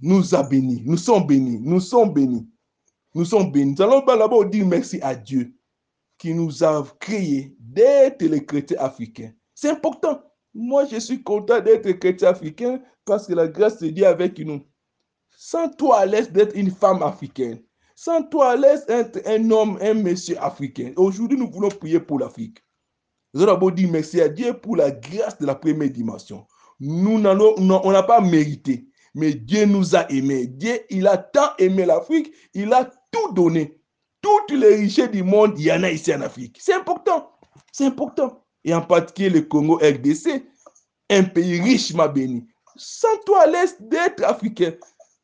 nous a bénis. Nous sommes bénis. Nous sommes bénis. Nous sommes bénis. Nous allons d'abord dire merci à Dieu qui nous a créés d'être les chrétiens africains. C'est important. Moi, je suis content d'être chrétien africain parce que la grâce de Dieu est avec nous. Sans toi à l'aise d'être une femme africaine. Sans toi à l'aise d'être un homme, un monsieur africain. Aujourd'hui, nous voulons prier pour l'Afrique. Nous allons d'abord dire merci à Dieu pour la grâce de la première dimension. Nous on n'a pas mérité, mais Dieu nous a aimés. Dieu, il a tant aimé l'Afrique, il a tout donné. Toutes les richesses du monde, il y en a ici en Afrique. C'est important. C'est important. Et en particulier le Congo RDC, un pays richement béni. Sans toi à d'être africain.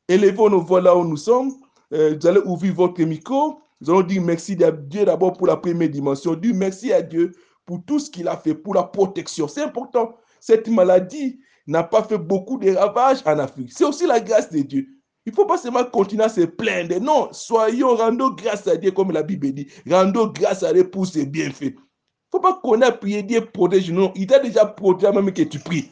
Élevons nos voix là où nous sommes. Euh, vous allez ouvrir votre micro. Nous allons dire merci à Dieu d'abord pour la première dimension. Dire merci à Dieu pour tout ce qu'il a fait, pour la protection. C'est important. Cette maladie n'a pas fait beaucoup de ravages en Afrique. C'est aussi la grâce de Dieu. Il ne faut pas seulement continuer à se plaindre. Non, soyons, rendons grâce à Dieu, comme la Bible dit. Rendons grâce à Dieu pour ses bienfaits. Il ne faut pas qu'on a prié Dieu protège. Non, il t'a déjà protégé même que tu pries.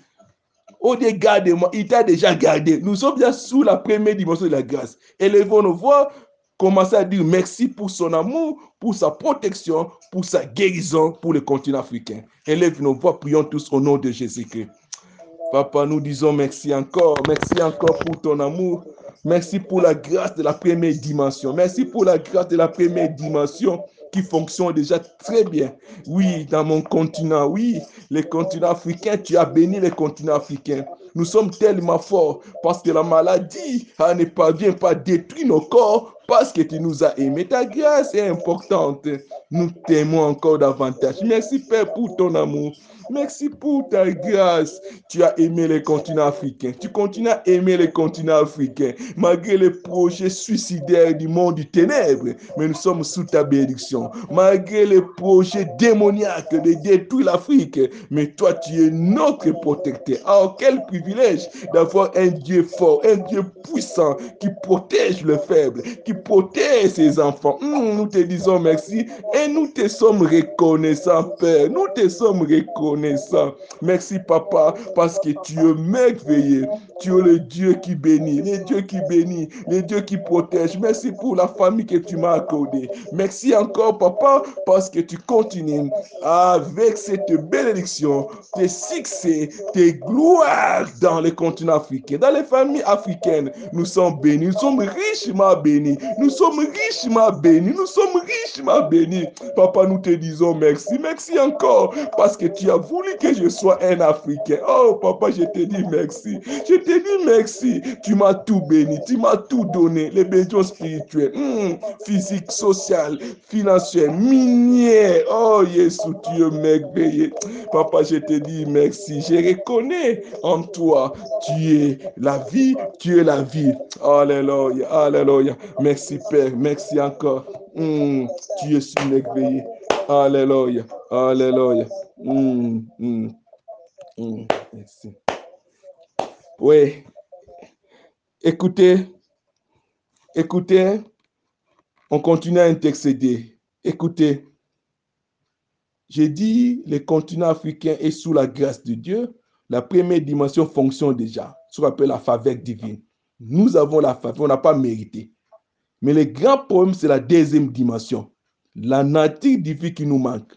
Oh Dieu, garde-moi. Il t'a déjà gardé. Nous sommes bien sous la première dimension de la grâce. Élevons nos voix. Commencez à dire merci pour son amour, pour sa protection, pour sa guérison pour le continent africain. Élève nos voix, prions tous au nom de Jésus-Christ. Papa, nous disons merci encore. Merci encore pour ton amour. Merci pour la grâce de la première dimension. Merci pour la grâce de la première dimension qui fonctionne déjà très bien. Oui, dans mon continent, oui, les continents africains, tu as béni les continents africains. Nous sommes tellement forts parce que la maladie ne parvient pas à détruire nos corps parce que tu nous as aimés. Ta grâce est importante. Nous t'aimons encore davantage. Merci Père pour ton amour. Merci pour ta grâce. Tu as aimé les continents africains. Tu continues à aimer les continents africains malgré les projets suicidaires du monde du ténèbre. Mais nous sommes sous ta bénédiction. Malgré les projets démoniaques de détruire l'Afrique. Mais toi, tu es notre protecteur. Oh, quel privilège d'avoir un Dieu fort, un Dieu puissant qui protège le faible, qui protège ses enfants. Hum, nous te disons merci et nous te sommes reconnaissants, Père. Nous te sommes reconnaissants. Merci, Papa, parce que tu es merveilleux. Tu es le Dieu qui bénit, le Dieu qui bénit, le Dieu qui protège. Merci pour la famille que tu m'as accordée. Merci encore, Papa, parce que tu continues avec cette bénédiction, tes succès, tes gloires dans les continents africains, dans les familles africaines. Nous sommes bénis, nous sommes richement bénis. Nous sommes richement bénis, nous sommes richement bénis. Papa, nous te disons merci. Merci encore parce que tu as voulu que je sois un Africain. Oh, papa, je te dis merci. Je te dis merci. Tu m'as tout béni. Tu m'as tout donné. Les besoins spirituels, hmm, physiques, social, financiers, miniers. Oh, Jésus, tu es merveilleux. Papa, je te dis merci. Je reconnais en toi. Tu es la vie. Tu es la vie. Alléluia. Alléluia. Merci, Père. Merci encore. Hmm, tu es merveilleux. Alléluia. Alléluia. Mm, mm, mm, merci. Oui. Écoutez, écoutez, on continue à intercéder. Écoutez, j'ai dit, le continent africain est sous la grâce de Dieu. La première dimension fonctionne déjà, ce qu'on appelle la faveur divine. Nous avons la faveur, on n'a pas mérité. Mais le grand problème, c'est la deuxième dimension, la nature divine qui nous manque.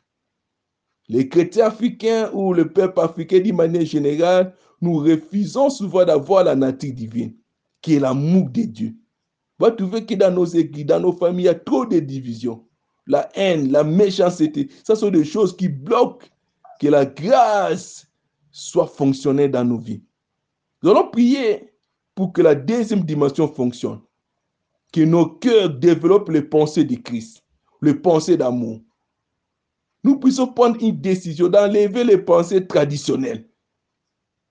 Les chrétiens africains ou le peuple africain d'une manière générale, nous refusons souvent d'avoir la nature divine, qui est l'amour de Dieu. Vous trouvez que dans nos églises, dans nos familles, il y a trop de divisions. La haine, la méchanceté, ce sont des choses qui bloquent que la grâce soit fonctionnelle dans nos vies. Nous allons prier pour que la deuxième dimension fonctionne. Que nos cœurs développent les pensées de Christ, les pensées d'amour nous puissions prendre une décision d'enlever les pensées traditionnelles.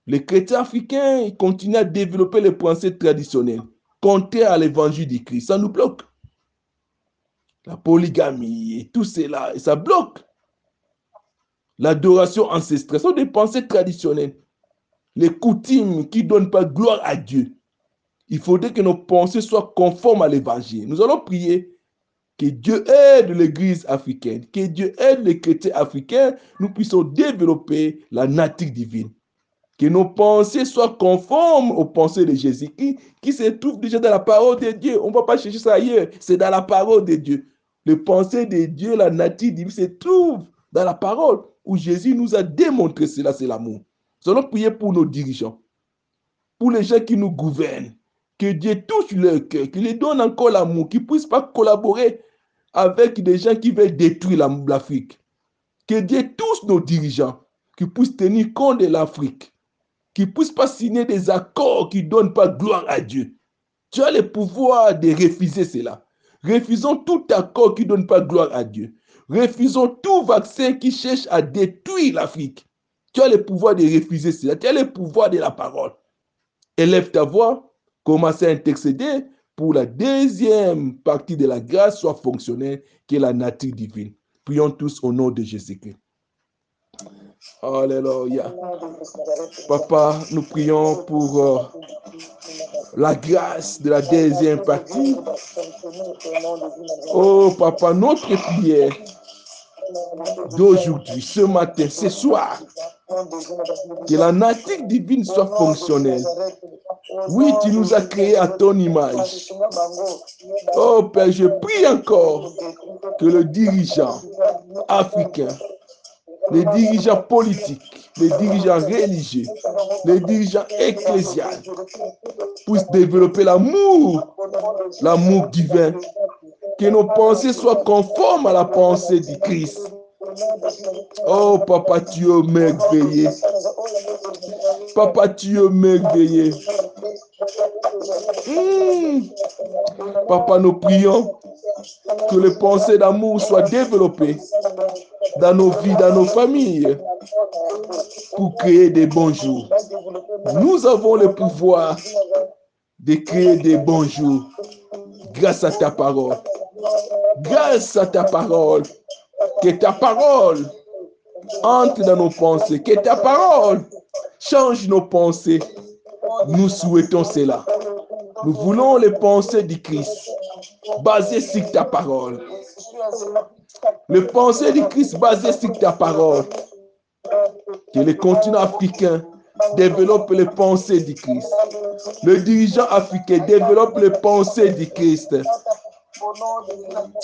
Les chrétiens africains continuent à développer les pensées traditionnelles, contraires à l'évangile du Christ. Ça nous bloque. La polygamie et tout cela, et ça bloque. L'adoration ancestrale ce sont des pensées traditionnelles. Les coutumes qui ne donnent pas gloire à Dieu. Il faudrait que nos pensées soient conformes à l'évangile. Nous allons prier que Dieu aide l'Église africaine, que Dieu aide les chrétiens africains, nous puissions développer la nature divine. Que nos pensées soient conformes aux pensées de Jésus, qui, se trouvent déjà dans la parole de Dieu. On ne va pas chercher ça ailleurs, c'est dans la parole de Dieu. Les pensées de Dieu, la nature divine se trouvent dans la parole où Jésus nous a démontré cela, c'est l'amour. Nous allons prier pour nos dirigeants, pour les gens qui nous gouvernent, que Dieu touche leur cœur, qu'il leur donne encore l'amour, qu'ils ne puissent pas collaborer avec des gens qui veulent détruire l'Afrique. Que Dieu touche nos dirigeants, qu'ils puissent tenir compte de l'Afrique, ne puissent pas signer des accords qui ne donnent pas gloire à Dieu. Tu as le pouvoir de refuser cela. Refusons tout accord qui ne donne pas gloire à Dieu. Refusons tout vaccin qui cherche à détruire l'Afrique. Tu as le pouvoir de refuser cela. Tu as le pouvoir de la parole. Élève ta voix, commence à intercéder pour la deuxième partie de la grâce soit fonctionnelle, qui est la nature divine. Prions tous au nom de Jésus-Christ. Alléluia. Papa, nous prions pour euh, la grâce de la deuxième partie. Oh, Papa, notre prière d'aujourd'hui, ce matin, ce soir, que la nature divine soit fonctionnelle. Oui, tu nous as créés à ton image. Oh Père, je prie encore que le dirigeant africain, les dirigeants politiques, les dirigeants religieux, les dirigeants ecclésiales puissent développer l'amour, l'amour divin, que nos pensées soient conformes à la pensée du Christ. Oh, Papa, tu es merveilleux. Papa, tu es merveilleux. Hmm. Papa, nous prions que les pensées d'amour soient développées dans nos vies, dans nos familles, pour créer des bons jours. Nous avons le pouvoir de créer des bons jours grâce à ta parole. Grâce à ta parole. Que ta parole entre dans nos pensées. Que ta parole change nos pensées. Nous souhaitons cela. Nous voulons les pensées du Christ basées sur ta parole. Les pensées du Christ basées sur ta parole. Que le continent africain développe les pensées du Christ. Le dirigeant africain développe les pensées du Christ.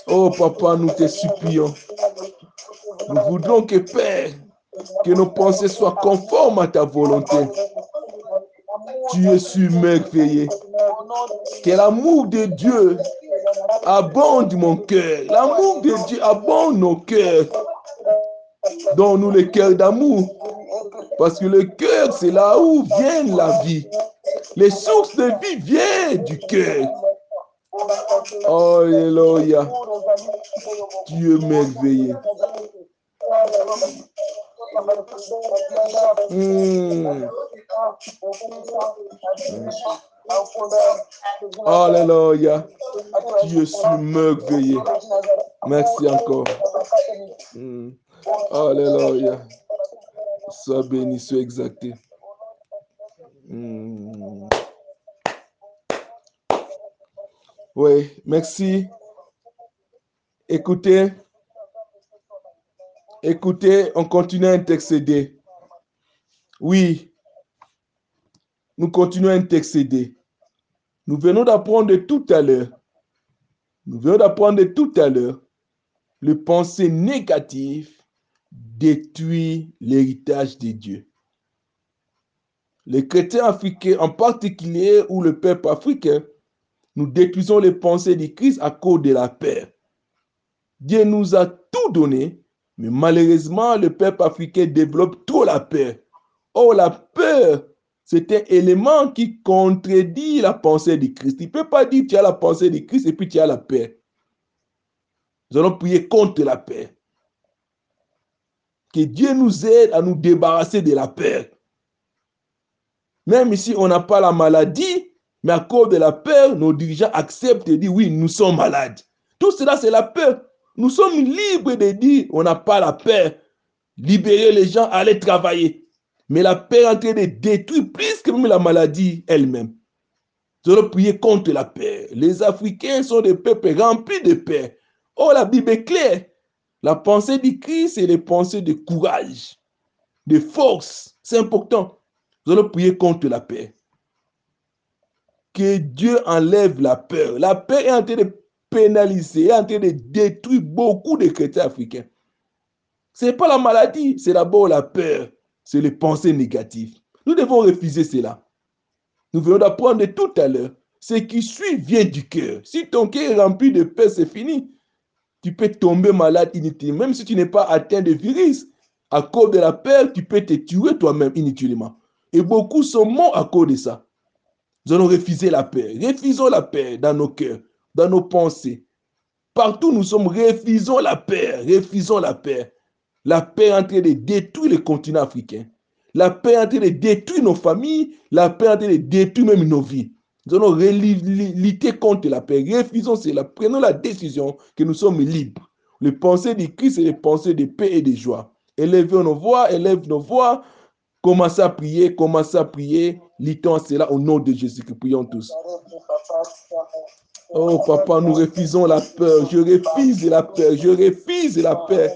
Oh papa, nous te supplions. Nous voudrons que Père, que nos pensées soient conformes à ta volonté. Tu es submerveillé. Que l'amour de Dieu abonde mon cœur. L'amour de Dieu abonde nos cœurs. Donne-nous le cœur d'amour. Parce que le cœur, c'est là où vient la vie. Les sources de vie viennent du cœur. Alléluia. Dieu merveilleux. Hmm. Alléluia. Dieu merveilleux. Merci encore. Hmm. Alléluia. Sois béni, sois exalté. Hmm. Oui, merci. Écoutez, écoutez, on continue à intercéder. Oui, nous continuons à intercéder. Nous venons d'apprendre tout à l'heure. Nous venons d'apprendre tout à l'heure. Le pensée négative détruit l'héritage de Dieu. Les chrétiens africains en particulier ou le peuple africain nous détruisons les pensées du Christ à cause de la peur. Dieu nous a tout donné, mais malheureusement, le peuple africain développe trop la peur. Oh, la peur, c'est un élément qui contredit la pensée du Christ. Il ne peut pas dire tu as la pensée du Christ et puis tu as la peur. Nous allons prier contre la peur. Que Dieu nous aide à nous débarrasser de la peur. Même ici, on n'a pas la maladie, mais à cause de la peur, nos dirigeants acceptent et disent oui, nous sommes malades. Tout cela, c'est la peur. Nous sommes libres de dire on n'a pas la peur. Libérer les gens, aller travailler. Mais la peur est en train de détruire plus que même la maladie elle-même. Nous allons prier contre la peur. Les Africains sont des peuples remplis de peur. Oh, la Bible est claire. La pensée du Christ, c'est les pensées de courage, de force. C'est important. Nous allons prier contre la peur. Que Dieu enlève la peur. La peur est en train de pénaliser, est en train de détruire beaucoup de chrétiens africains. Ce n'est pas la maladie, c'est d'abord la peur, c'est les pensées négatives. Nous devons refuser cela. Nous venons d'apprendre tout à l'heure. Ce qui suit vient du cœur. Si ton cœur est rempli de peur, c'est fini. Tu peux tomber malade inutilement. Même si tu n'es pas atteint de virus, à cause de la peur, tu peux te tuer toi-même inutilement. Et beaucoup sont morts à cause de ça. Nous allons refuser la paix. Refusons la paix dans nos cœurs, dans nos pensées. Partout nous sommes, refusons la paix. Refusons la paix. La paix est en train de détruire le continent africain. La paix est en train de détruire nos familles. La paix est en train de détruire même nos vies. Nous allons lutter contre la paix. Refusons cela. Prenons la décision que nous sommes libres. Les pensées du Christ et les pensées de paix et de joie. Élevons nos voix, élève nos voix. Commencez à prier, commencez à prier. Litons cela au nom de Jésus. Que prions tous. Oh papa, nous refusons la peur. Je refuse la peur. Je refuse la peur.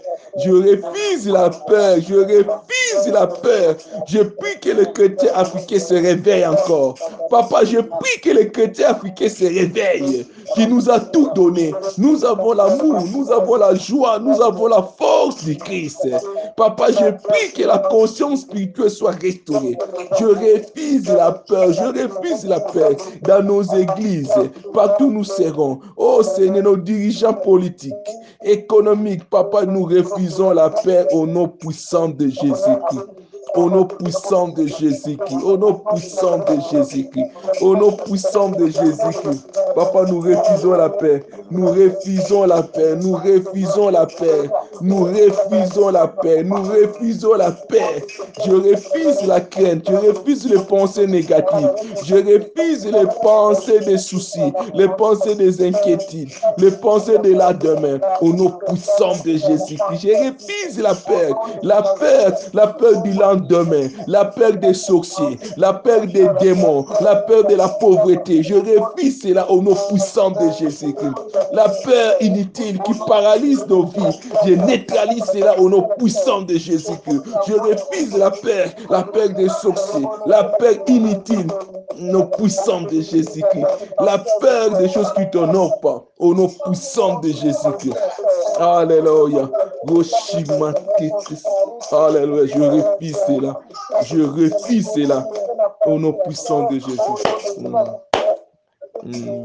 Je refuse la peur. Je refuse la peur. Je prie que le chrétien africain se réveille encore. Papa, je prie que le chrétien africain se réveille. Qui nous a tout donné. Nous avons l'amour, nous avons la joie, nous avons la force du Christ. Papa, je prie que la conscience spirituelle soit restaurée. Je refuse la peur. Je refuse la peur dans nos églises. Partout nous serons. Oh Seigneur, nos dirigeants politiques, économiques, papa, nous refusons la paix au nom puissant de Au nom puissant de Jésus-Christ. Au nom puissant de Jésus-Christ. Au nom puissant de Jésus-Christ. Papa, nous refusons la paix. Nous refusons la paix. Nous refusons la paix. Nous refusons la paix. Nous refusons la paix. Je refuse la crainte. Je refuse les pensées négatives. Je refuse les pensées des soucis. Les pensées des inquiétudes. Les pensées de la demain. Au nom puissant de Jésus-Christ. Je refuse la peur. La peur. La peur du lendemain demain, la peur des sorciers, la peur des démons, la peur de la pauvreté. Je refuse cela au nom puissant de Jésus-Christ. La peur inutile qui paralyse nos vies, je neutralise cela au nom puissant de Jésus-Christ. Je refuse la peur, la peur des sorciers, la peur inutile, nom puissant de Jésus-Christ. La peur des choses qui t'honorent pas, au nom puissant de Jésus-Christ. Alléluia. Alléluia. Je refuse cela. Je refuse cela. Au nom puissant de Jésus. Mm.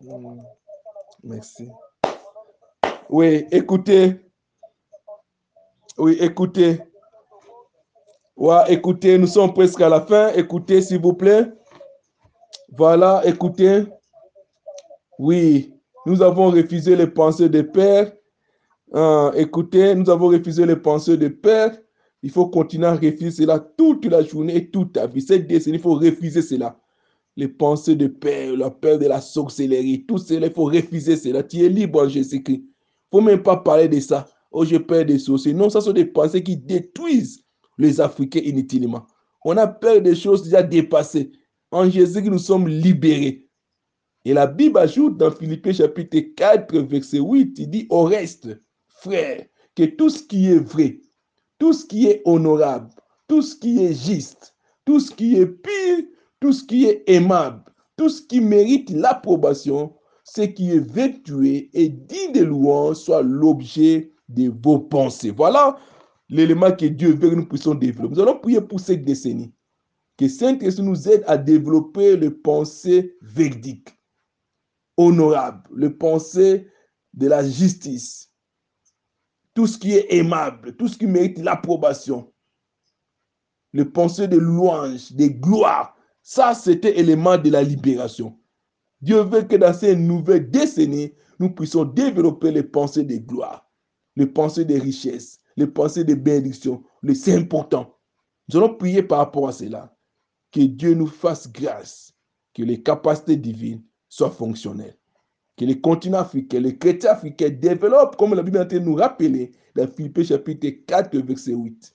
Mm. Merci. Oui, écoutez. Oui, écoutez. Ouais, écoutez, nous sommes presque à la fin. Écoutez, s'il vous plaît. Voilà, écoutez. Oui, nous avons refusé les pensées de Père. Euh, écoutez, nous avons refusé les pensées de Père. Il faut continuer à refuser cela toute la journée et toute ta vie. Cette décennie, il faut refuser cela. Les pensées de Père, la peur de la sorcellerie, tout cela, il faut refuser cela. Tu es libre en Jésus-Christ. Il ne faut même pas parler de ça. Oh, j'ai peur des sorciers. Non, ça sont des pensées qui détruisent les Africains inutilement. On a peur des choses déjà dépassées. En Jésus, nous sommes libérés. Et la Bible ajoute dans Philippiens chapitre 4, verset 8, il dit au reste, frère, que tout ce qui est vrai, tout ce qui est honorable, tout ce qui est juste, tout ce qui est pire, tout ce qui est aimable, tout ce qui mérite l'approbation, ce qui est vertueux et digne de louange soit l'objet de vos pensées. Voilà l'élément que Dieu veut que nous puissions développer. Nous allons prier pour cette décennie. Que Saint-Esprit nous aide à développer les pensées verdiques, honorables, les pensées de la justice, tout ce qui est aimable, tout ce qui mérite l'approbation, les pensées de louange, de gloire. Ça, c'était élément de la libération. Dieu veut que dans ces nouvelles décennies, nous puissions développer les pensées de gloire, les pensées de richesse, les pensées de bénédiction. C'est important. Nous allons prier par rapport à cela. Que Dieu nous fasse grâce, que les capacités divines soient fonctionnelles. Que les continents africains, les chrétiens africains développent, comme la Bible nous rappeler, dans Philippe chapitre 4, verset 8.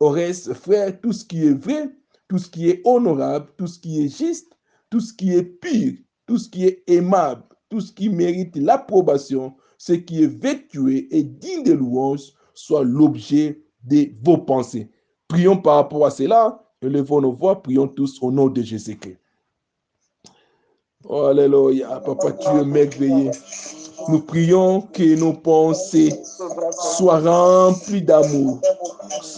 Au frère, tout ce qui est vrai, tout ce qui est honorable, tout ce qui est juste, tout ce qui est pur, tout ce qui est aimable, tout ce qui mérite l'approbation, ce qui est vertueux et digne de louange, soit l'objet de vos pensées. Prions par rapport à cela. Élevons nos voix, prions tous au nom de Jésus-Christ. Alléluia, Papa, tu es merveilleux. Nous prions que nos pensées soient remplies d'amour,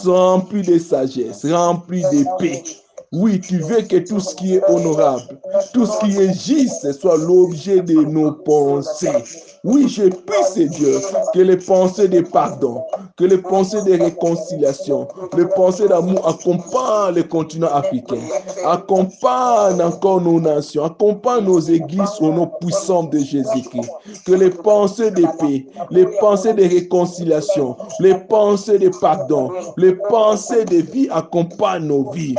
remplies de sagesse, remplies de paix. Oui, tu veux que tout ce qui est honorable, tout ce qui est juste soit l'objet de nos pensées. Oui, je prie, Dieu, que les pensées de pardon, que les pensées de réconciliation, les pensées d'amour accompagnent le continent africain, accompagnent encore nos nations, accompagnent nos églises au nom puissant de Jésus-Christ. Que les pensées de paix, les pensées de réconciliation, les pensées de pardon, les pensées de vie accompagnent nos vies.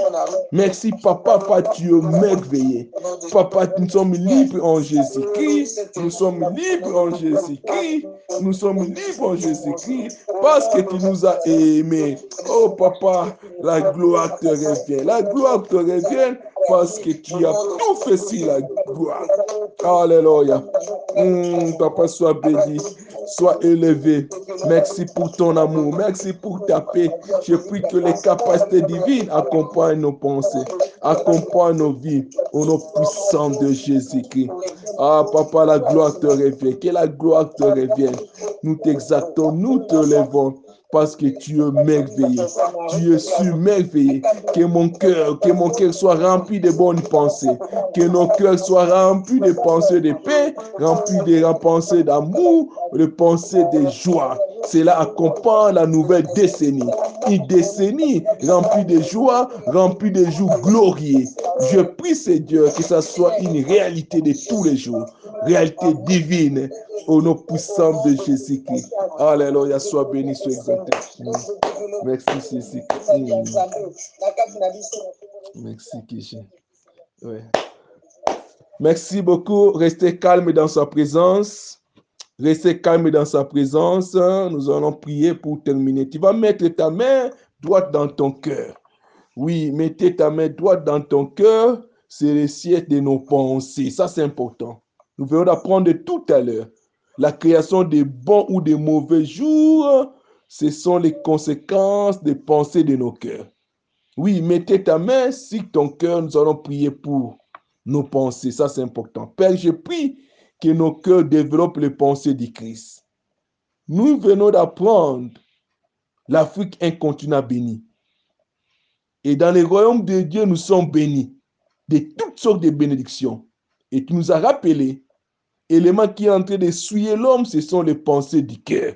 Merci, Papa, Papa, tu es merveilleux. Papa, nous sommes libres en Jésus-Christ. Nous sommes libres en Jésus-Christ. Nous sommes libres en Jésus-Christ parce que tu nous as aimés. Oh, Papa, la gloire te revient. La gloire te revient parce que tu as sur la gloire. Alléluia. Mm, papa, sois béni, sois élevé. Merci pour ton amour. Merci pour ta paix. Je prie que les capacités divines accompagnent nos pensées, accompagnent nos vies au nom puissant de Jésus-Christ. Ah, papa, la gloire te revient. Que la gloire te revienne. Nous t'exaltons, nous te levons parce que tu es merveilleux. Tu es surmerveilleux. Que mon cœur, que mon cœur soit rempli de bonnes pensées. Que nos cœurs soient remplis de pensées de paix, remplis de pensées d'amour, de pensées de joie. Cela accompagne la nouvelle décennie. Une décennie remplie de joie, remplie de jours glorieux. Je prie, Seigneur, que ça soit une réalité de tous les jours. Réalité divine au nom puissant de Jésus-Christ. Alléluia, sois béni, sois exalté. Merci, Jésus-Christ. Merci, Jésus. Ouais. Merci beaucoup. Restez calme dans sa présence. Restez calme dans sa présence. Nous allons prier pour terminer. Tu vas mettre ta main droite dans ton cœur. Oui, mettez ta main droite dans ton cœur. C'est le siège de nos pensées. Ça, c'est important. Nous venons d'apprendre tout à l'heure. La création des bons ou des mauvais jours, ce sont les conséquences des pensées de nos cœurs. Oui, mettez ta main sur ton cœur. Nous allons prier pour nos pensées. Ça, c'est important. Père, je prie que nos cœurs développent les pensées du Christ. Nous venons d'apprendre l'Afrique un continent béni. Et dans les royaumes de Dieu, nous sommes bénis de toutes sortes de bénédictions. Et tu nous as rappelé, l'élément qui est en train de souiller l'homme, ce sont les pensées du cœur.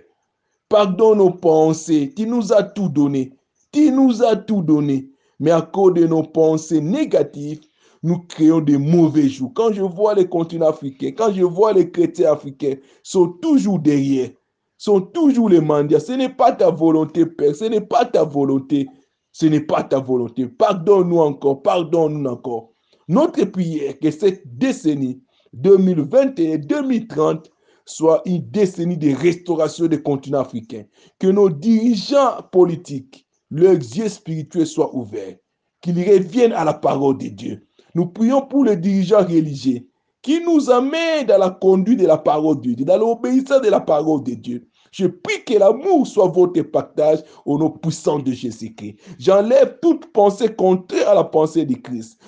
Pardonne nos pensées. Tu nous as tout donné. Tu nous as tout donné. Mais à cause de nos pensées négatives, nous créons des mauvais jours. Quand je vois les continents africains, quand je vois les chrétiens africains, sont toujours derrière, sont toujours les mendiants. Ce n'est pas ta volonté, Père, ce n'est pas ta volonté. Ce n'est pas ta volonté. Pardonne-nous encore, pardonne-nous encore. Notre prière, que cette décennie 2021-2030 soit une décennie de restauration des continents africains. Que nos dirigeants politiques, leurs yeux spirituels soient ouverts. Qu'ils reviennent à la parole de Dieu. Nous prions pour les dirigeants religieux qui nous amènent dans la conduite de la parole de Dieu, dans l'obéissance de la parole de Dieu. Je prie que l'amour soit votre partage au nom puissant de Jésus-Christ. J'enlève toute pensée contraire à la pensée de Christ,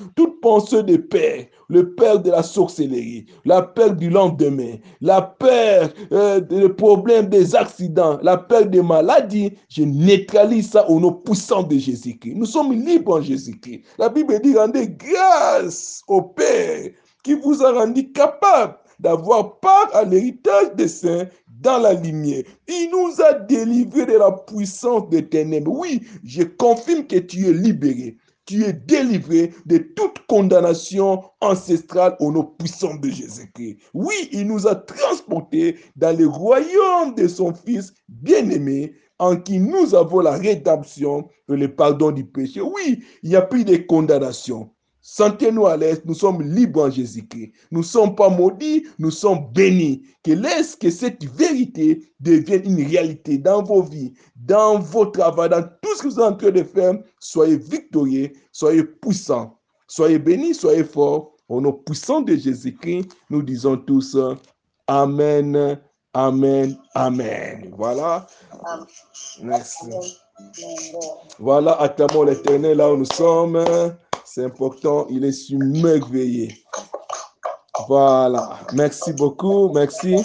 pensée de père, le père de la sorcellerie, la peur du lendemain, la peur euh, des problèmes, des accidents, la peur des maladies. Je neutralise ça au nom puissant de Jésus-Christ. Nous sommes libres en Jésus-Christ. La Bible dit rendez grâce au Père qui vous a rendu capable d'avoir part à l'héritage des saints dans la lumière. Il nous a délivrés de la puissance des ténèbres. Oui, je confirme que tu es libéré. Tu es délivré de toute condamnation ancestrale au nom puissant de Jésus-Christ. Oui, il nous a transportés dans le royaume de son Fils bien-aimé, en qui nous avons la rédemption et le pardon du péché. Oui, il n'y a plus de condamnation. Sentez-nous à l'aise, nous sommes libres en Jésus-Christ. Nous ne sommes pas maudits, nous sommes bénis. Que laisse que cette vérité devienne une réalité dans vos vies, dans vos travaux, dans tout ce que vous êtes en train de faire? Soyez victorieux, soyez puissants, soyez bénis, soyez forts. Au nom puissant de Jésus-Christ, nous disons tous Amen Amen. Amen. Voilà. Merci. Voilà, acclamons l'éternel là où nous sommes. C'est important, il est submerveillé. Voilà. Merci beaucoup. Merci.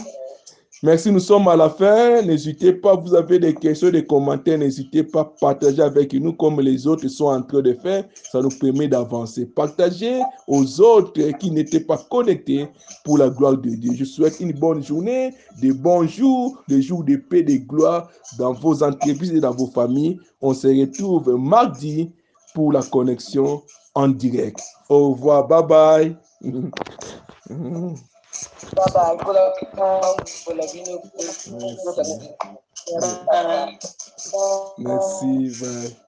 Merci, nous sommes à la fin. N'hésitez pas, vous avez des questions, des commentaires, n'hésitez pas à partager avec nous comme les autres sont en train de faire. Ça nous permet d'avancer. Partagez aux autres qui n'étaient pas connectés pour la gloire de Dieu. Je souhaite une bonne journée, de bons jours, des jours de paix, de gloire dans vos entreprises et dans vos familles. On se retrouve mardi pour la connexion en direct. Au revoir. Bye bye. Bye. Merci. Bye.